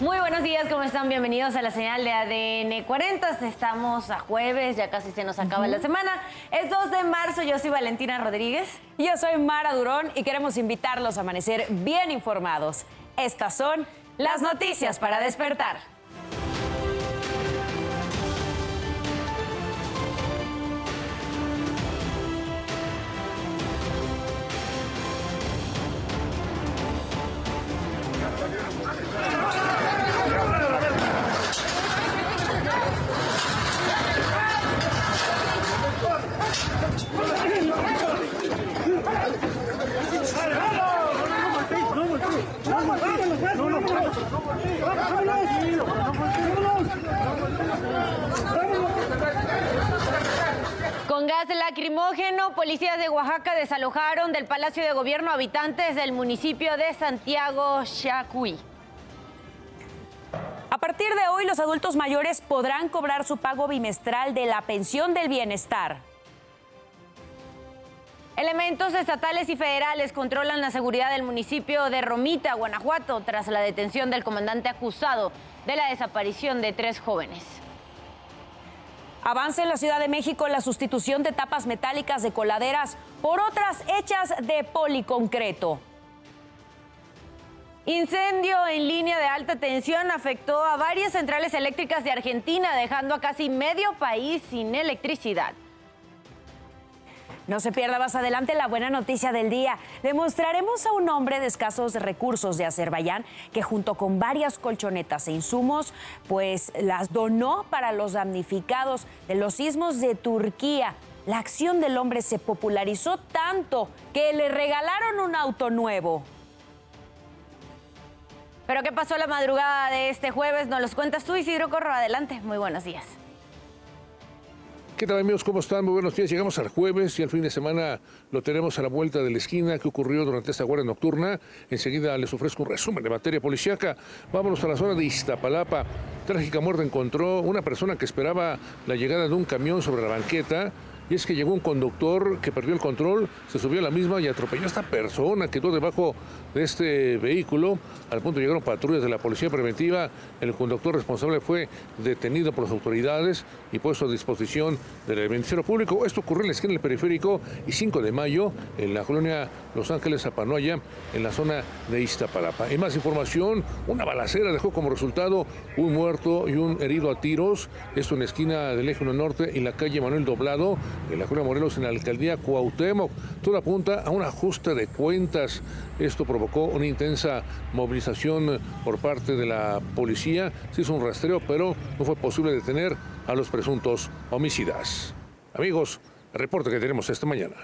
Muy buenos días, ¿cómo están? Bienvenidos a la señal de ADN 40. Estamos a jueves, ya casi se nos acaba la semana. Es 2 de marzo, yo soy Valentina Rodríguez. Y yo soy Mara Durón y queremos invitarlos a amanecer bien informados. Estas son las noticias para despertar. Desalojaron del Palacio de Gobierno habitantes del municipio de Santiago Chacuy. A partir de hoy, los adultos mayores podrán cobrar su pago bimestral de la pensión del bienestar. Elementos estatales y federales controlan la seguridad del municipio de Romita, Guanajuato, tras la detención del comandante acusado de la desaparición de tres jóvenes. Avanza en la Ciudad de México la sustitución de tapas metálicas de coladeras por otras hechas de policoncreto. Incendio en línea de alta tensión afectó a varias centrales eléctricas de Argentina, dejando a casi medio país sin electricidad. No se pierda más adelante la buena noticia del día. Le mostraremos a un hombre de escasos recursos de Azerbaiyán que junto con varias colchonetas e insumos, pues las donó para los damnificados de los sismos de Turquía. La acción del hombre se popularizó tanto que le regalaron un auto nuevo. Pero ¿qué pasó la madrugada de este jueves? Nos los cuentas tú, Isidro Corro. Adelante. Muy buenos días. ¿Qué tal amigos? ¿Cómo están? Muy buenos días. Llegamos al jueves y al fin de semana lo tenemos a la vuelta de la esquina. ¿Qué ocurrió durante esta guardia nocturna? Enseguida les ofrezco un resumen de materia policíaca. Vámonos a la zona de Iztapalapa. Trágica muerte encontró una persona que esperaba la llegada de un camión sobre la banqueta y es que llegó un conductor que perdió el control, se subió a la misma y atropelló a esta persona, quedó debajo de este vehículo. Al punto llegaron patrullas de la Policía Preventiva. El conductor responsable fue detenido por las autoridades y puesto a disposición del Ministerio Público. Esto ocurrió en la esquina del periférico y 5 de mayo en la colonia Los Ángeles Zapanoya, en la zona de Iztapalapa. En más información, una balacera dejó como resultado un muerto y un herido a tiros. Esto en la esquina del Eje 1 Norte y la calle Manuel Doblado en la Colonia Morelos, en la alcaldía Cuauhtémoc. Todo apunta a un ajuste de cuentas. Esto provocó una intensa movilización por parte de la policía. Se hizo un rastreo, pero no fue posible detener a los presuntos homicidas. Amigos, el reporte que tenemos esta mañana.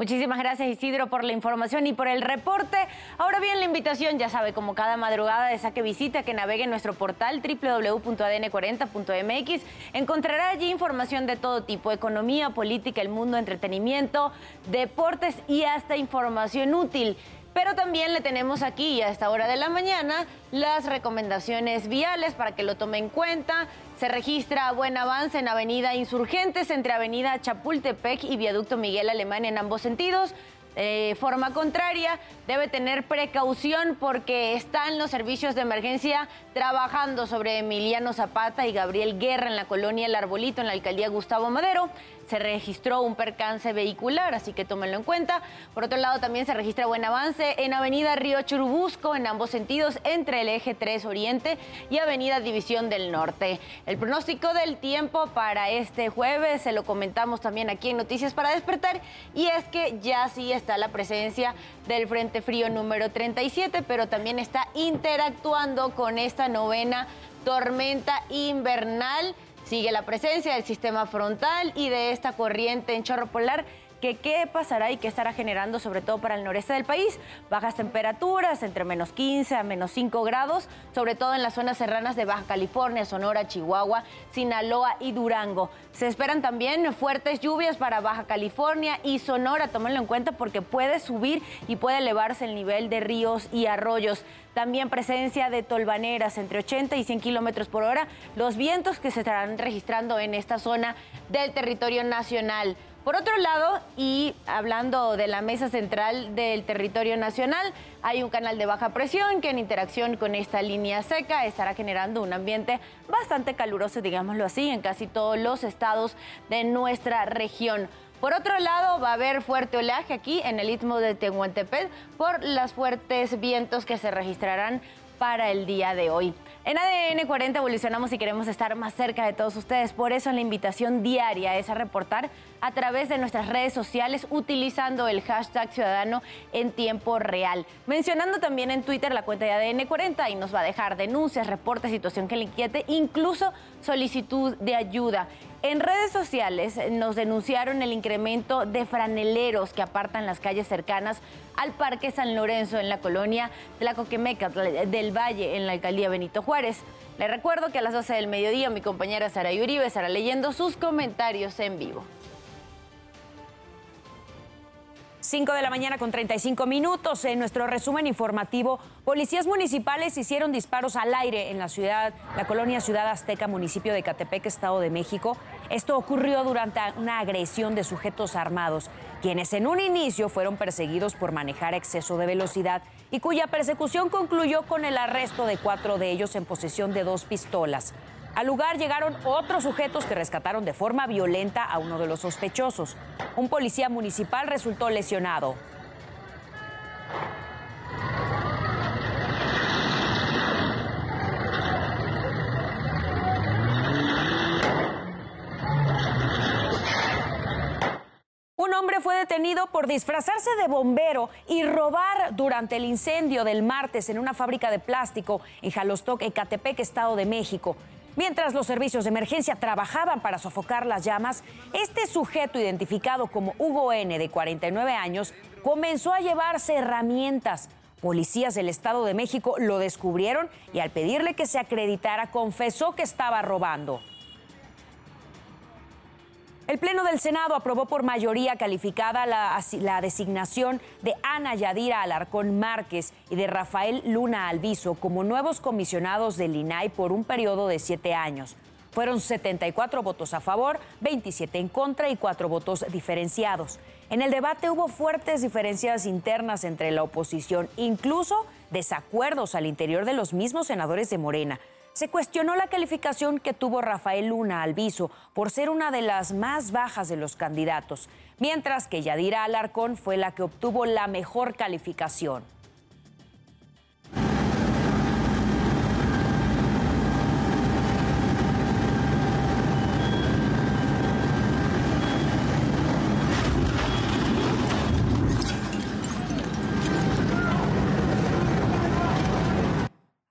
Muchísimas gracias Isidro por la información y por el reporte. Ahora bien, la invitación, ya sabe, como cada madrugada de saque visita, que navegue en nuestro portal www.adn40.mx. Encontrará allí información de todo tipo, economía, política, el mundo, entretenimiento, deportes y hasta información útil. Pero también le tenemos aquí a esta hora de la mañana las recomendaciones viales para que lo tome en cuenta. Se registra buen avance en Avenida Insurgentes entre Avenida Chapultepec y Viaducto Miguel Alemán en ambos sentidos. De forma contraria, debe tener precaución porque están los servicios de emergencia trabajando sobre Emiliano Zapata y Gabriel Guerra en la colonia El Arbolito, en la alcaldía Gustavo Madero. Se registró un percance vehicular, así que tómenlo en cuenta. Por otro lado, también se registra buen avance en Avenida Río Churubusco, en ambos sentidos, entre el eje 3 Oriente y Avenida División del Norte. El pronóstico del tiempo para este jueves se lo comentamos también aquí en Noticias para Despertar, y es que ya sí está la presencia del Frente Frío número 37, pero también está interactuando con esta novena tormenta invernal. Sigue la presencia del sistema frontal y de esta corriente en chorro polar que qué pasará y qué estará generando, sobre todo para el noreste del país. Bajas temperaturas entre menos 15 a menos 5 grados, sobre todo en las zonas serranas de Baja California, Sonora, Chihuahua, Sinaloa y Durango. Se esperan también fuertes lluvias para Baja California y Sonora, tómenlo en cuenta porque puede subir y puede elevarse el nivel de ríos y arroyos. También presencia de tolvaneras entre 80 y 100 kilómetros por hora. Los vientos que se estarán registrando en esta zona del territorio nacional. Por otro lado, y hablando de la mesa central del territorio nacional, hay un canal de baja presión que en interacción con esta línea seca estará generando un ambiente bastante caluroso, digámoslo así, en casi todos los estados de nuestra región. Por otro lado, va a haber fuerte oleaje aquí en el istmo de Tehuantepec por los fuertes vientos que se registrarán para el día de hoy. En ADN 40 evolucionamos y queremos estar más cerca de todos ustedes. Por eso la invitación diaria es a reportar a través de nuestras redes sociales utilizando el hashtag ciudadano en tiempo real. Mencionando también en Twitter la cuenta de ADN 40 y nos va a dejar denuncias, reportes, situación que le inquiete, incluso solicitud de ayuda. En redes sociales nos denunciaron el incremento de franeleros que apartan las calles cercanas al Parque San Lorenzo en la colonia Tlacoquemeca del Valle en la alcaldía Benito Juárez. Le recuerdo que a las 12 del mediodía mi compañera Sara Uribe estará leyendo sus comentarios en vivo. 5 de la mañana con 35 minutos. En nuestro resumen informativo, policías municipales hicieron disparos al aire en la ciudad, la colonia Ciudad Azteca, municipio de Catepec, Estado de México. Esto ocurrió durante una agresión de sujetos armados, quienes en un inicio fueron perseguidos por manejar exceso de velocidad y cuya persecución concluyó con el arresto de cuatro de ellos en posesión de dos pistolas. Al lugar llegaron otros sujetos que rescataron de forma violenta a uno de los sospechosos. Un policía municipal resultó lesionado. Un hombre fue detenido por disfrazarse de bombero y robar durante el incendio del martes en una fábrica de plástico en Jalostoc, Ecatepec, Estado de México. Mientras los servicios de emergencia trabajaban para sofocar las llamas, este sujeto identificado como Hugo N, de 49 años, comenzó a llevarse herramientas. Policías del Estado de México lo descubrieron y al pedirle que se acreditara confesó que estaba robando. El Pleno del Senado aprobó por mayoría calificada la, designación de Ana Yadira Alarcón Márquez y de Rafael Luna Alviso como nuevos comisionados del INAI por un periodo de siete años. Fueron 74 votos a favor, 27 en contra y cuatro votos diferenciados. En el debate hubo fuertes diferencias internas entre la oposición, incluso desacuerdos al interior de los mismos senadores de Morena se cuestionó la calificación que tuvo Rafael Luna Alviso por ser una de las más bajas de los candidatos, mientras que Yadira Alarcón fue la que obtuvo la mejor calificación.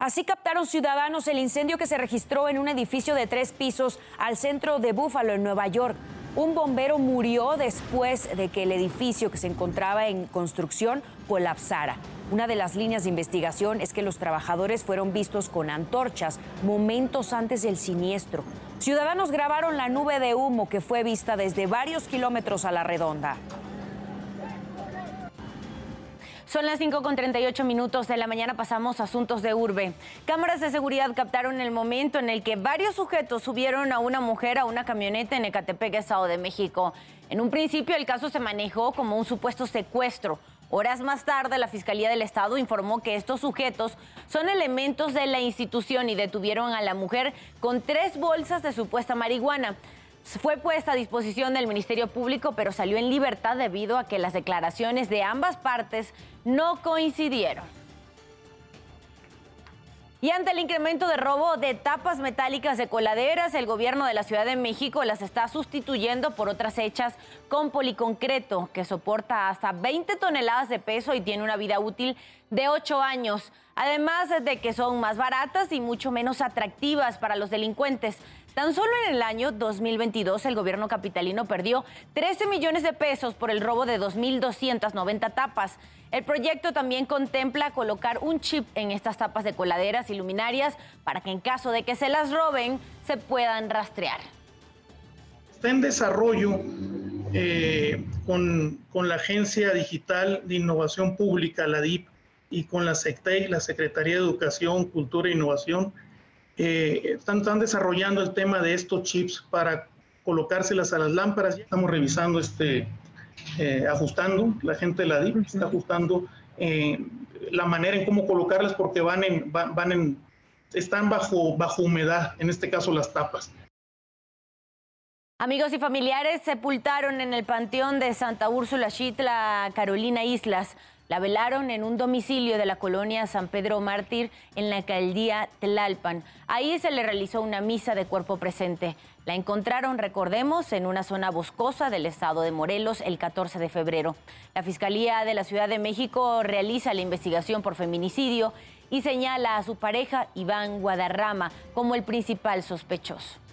Así captaron ciudadanos el incendio que se registró en un edificio de tres pisos al centro de Búfalo, en Nueva York. Un bombero murió después de que el edificio que se encontraba en construcción colapsara. Una de las líneas de investigación es que los trabajadores fueron vistos con antorchas momentos antes del siniestro. Ciudadanos grabaron la nube de humo que fue vista desde varios kilómetros a la redonda. Son las 5 con 38 minutos de la mañana, pasamos a asuntos de urbe. Cámaras de seguridad captaron el momento en el que varios sujetos subieron a una mujer a una camioneta en Ecatepec, Estado de México. En un principio el caso se manejó como un supuesto secuestro. Horas más tarde, la Fiscalía del Estado informó que estos sujetos son elementos de la institución y detuvieron a la mujer con tres bolsas de supuesta marihuana. Fue puesta a disposición del Ministerio Público, pero salió en libertad debido a que las declaraciones de ambas partes no coincidieron. Y ante el incremento de robo de tapas metálicas de coladeras, el gobierno de la Ciudad de México las está sustituyendo por otras hechas con policoncreto, que soporta hasta 20 toneladas de peso y tiene una vida útil de 8 años. Además de que son más baratas y mucho menos atractivas para los delincuentes. Tan solo en el año 2022 el gobierno capitalino perdió 13 millones de pesos por el robo de 2.290 tapas. El proyecto también contempla colocar un chip en estas tapas de coladeras y luminarias para que en caso de que se las roben se puedan rastrear. Está en desarrollo eh, con, con, la Agencia Digital de Innovación Pública, la DIP, y con la SECTEC, la Secretaría de Educación, Cultura e Innovación, eh, están, están, desarrollando el tema de estos chips para colocárselas a las lámparas. Estamos revisando, este, eh, ajustando, la gente de la DIP está ajustando eh, la manera en cómo colocarlas porque van en, van, en, están bajo, bajo humedad, en este caso las tapas. Amigos y familiares sepultaron en el panteón de Santa Úrsula Chitla Carolina Islas. La velaron en un domicilio de la colonia San Pedro Mártir en la alcaldía Tlalpan. Ahí se le realizó una misa de cuerpo presente. La encontraron, recordemos, en una zona boscosa del estado de Morelos el 14 de febrero. La Fiscalía de la Ciudad de México realiza la investigación por feminicidio y señala a su pareja Iván Guadarrama como el principal sospechoso.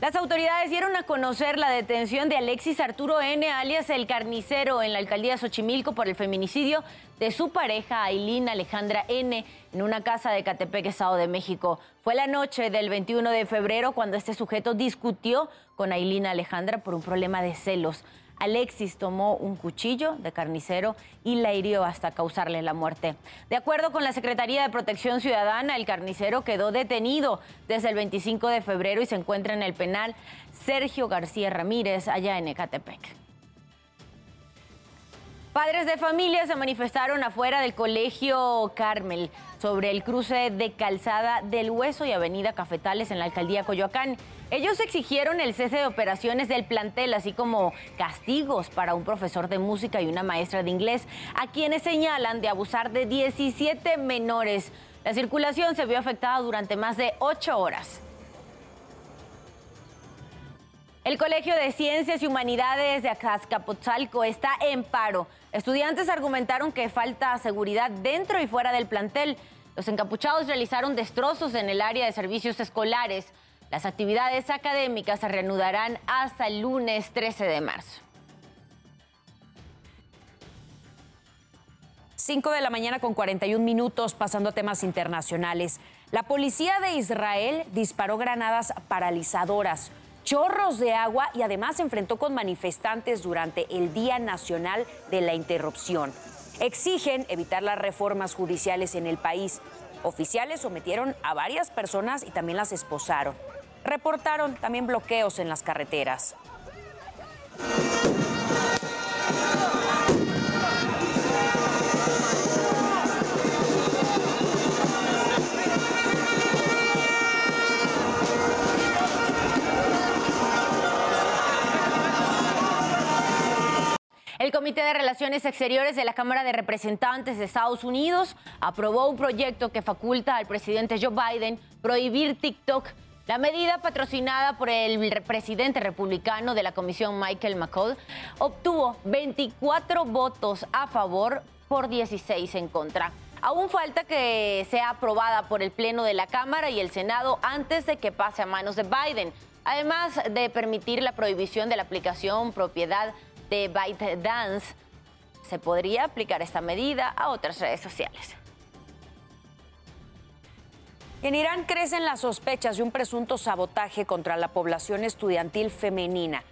Las autoridades dieron a conocer la detención de Alexis Arturo N., alias el carnicero, en la alcaldía Xochimilco por el feminicidio de su pareja Ailín Alejandra N. en una casa de Catepec, Estado de México. Fue la noche del 21 de febrero cuando este sujeto discutió con Ailín Alejandra por un problema de celos. Alexis tomó un cuchillo de carnicero y la hirió hasta causarle la muerte. De acuerdo con la Secretaría de Protección Ciudadana, el carnicero quedó detenido desde el 25 de febrero y se encuentra en el penal Sergio García Ramírez, allá en Ecatepec. Padres de familia se manifestaron afuera del colegio Carmel sobre el cruce de Calzada del Hueso y Avenida Cafetales en la alcaldía Coyoacán. Ellos exigieron el cese de operaciones del plantel, así como castigos para un profesor de música y una maestra de inglés, a quienes señalan de abusar de 17 menores. La circulación se vio afectada durante más de ocho horas. El Colegio de Ciencias y Humanidades de Azcapotzalco está en paro. Estudiantes argumentaron que falta seguridad dentro y fuera del plantel. Los encapuchados realizaron destrozos en el área de servicios escolares. Las actividades académicas se reanudarán hasta el lunes 13 de marzo. 5 de la mañana con 41 minutos, pasando a temas internacionales. La policía de Israel disparó granadas paralizadoras chorros de agua y además se enfrentó con manifestantes durante el Día Nacional de la Interrupción. Exigen evitar las reformas judiciales en el país. Oficiales sometieron a varias personas y también las esposaron. Reportaron también bloqueos en las carreteras. Comité de Relaciones Exteriores de la Cámara de Representantes de Estados Unidos aprobó un proyecto que faculta al presidente Joe Biden prohibir TikTok. La medida, patrocinada por el presidente republicano de la comisión Michael McCall, obtuvo 24 votos a favor por 16 en contra. Aún falta que sea aprobada por el Pleno de la Cámara y el Senado antes de que pase a manos de Biden, además de permitir la prohibición de la aplicación propiedad de ByteDance, se podría aplicar esta medida a otras redes sociales. En Irán crecen las sospechas de un presunto sabotaje contra la población estudiantil femenina.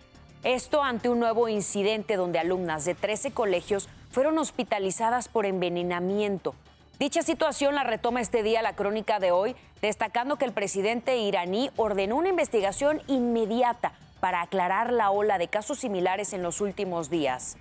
Esto ante un nuevo incidente donde alumnas de 13 colegios fueron hospitalizadas por envenenamiento. Dicha situación la retoma este día la crónica de hoy, destacando que el presidente iraní ordenó una investigación inmediata para aclarar la ola de casos similares en los últimos días.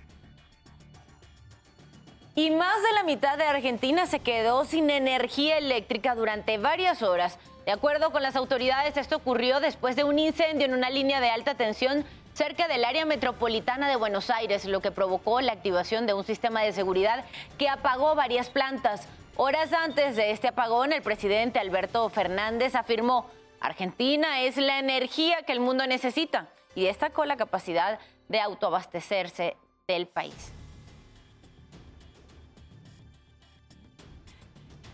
Y más de la mitad de Argentina se quedó sin energía eléctrica durante varias horas. De acuerdo con las autoridades, esto ocurrió después de un incendio en una línea de alta tensión cerca del área metropolitana de Buenos Aires, lo que provocó la activación de un sistema de seguridad que apagó varias plantas. Horas antes de este apagón, el presidente Alberto Fernández afirmó Argentina es la energía que el mundo necesita y destacó la capacidad de autoabastecerse del país.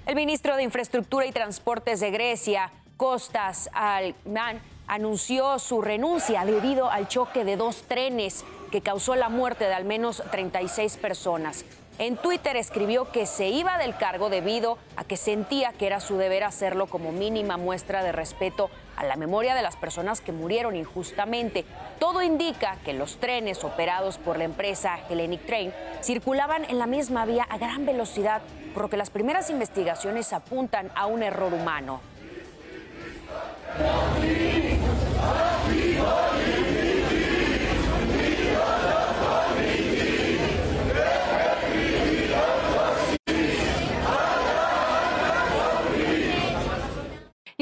El ministro de Infraestructura y Transportes de Grecia, Costas Alman, anunció su renuncia debido al choque de dos trenes que causó la muerte de al menos 36 personas. En Twitter escribió que se iba del cargo debido a que sentía que era su deber hacerlo como mínima muestra de respeto a la memoria de las personas que murieron injustamente. Todo indica que los trenes operados por la empresa Hellenic Train circulaban en la misma vía a gran velocidad, por lo que las primeras investigaciones apuntan a un error humano.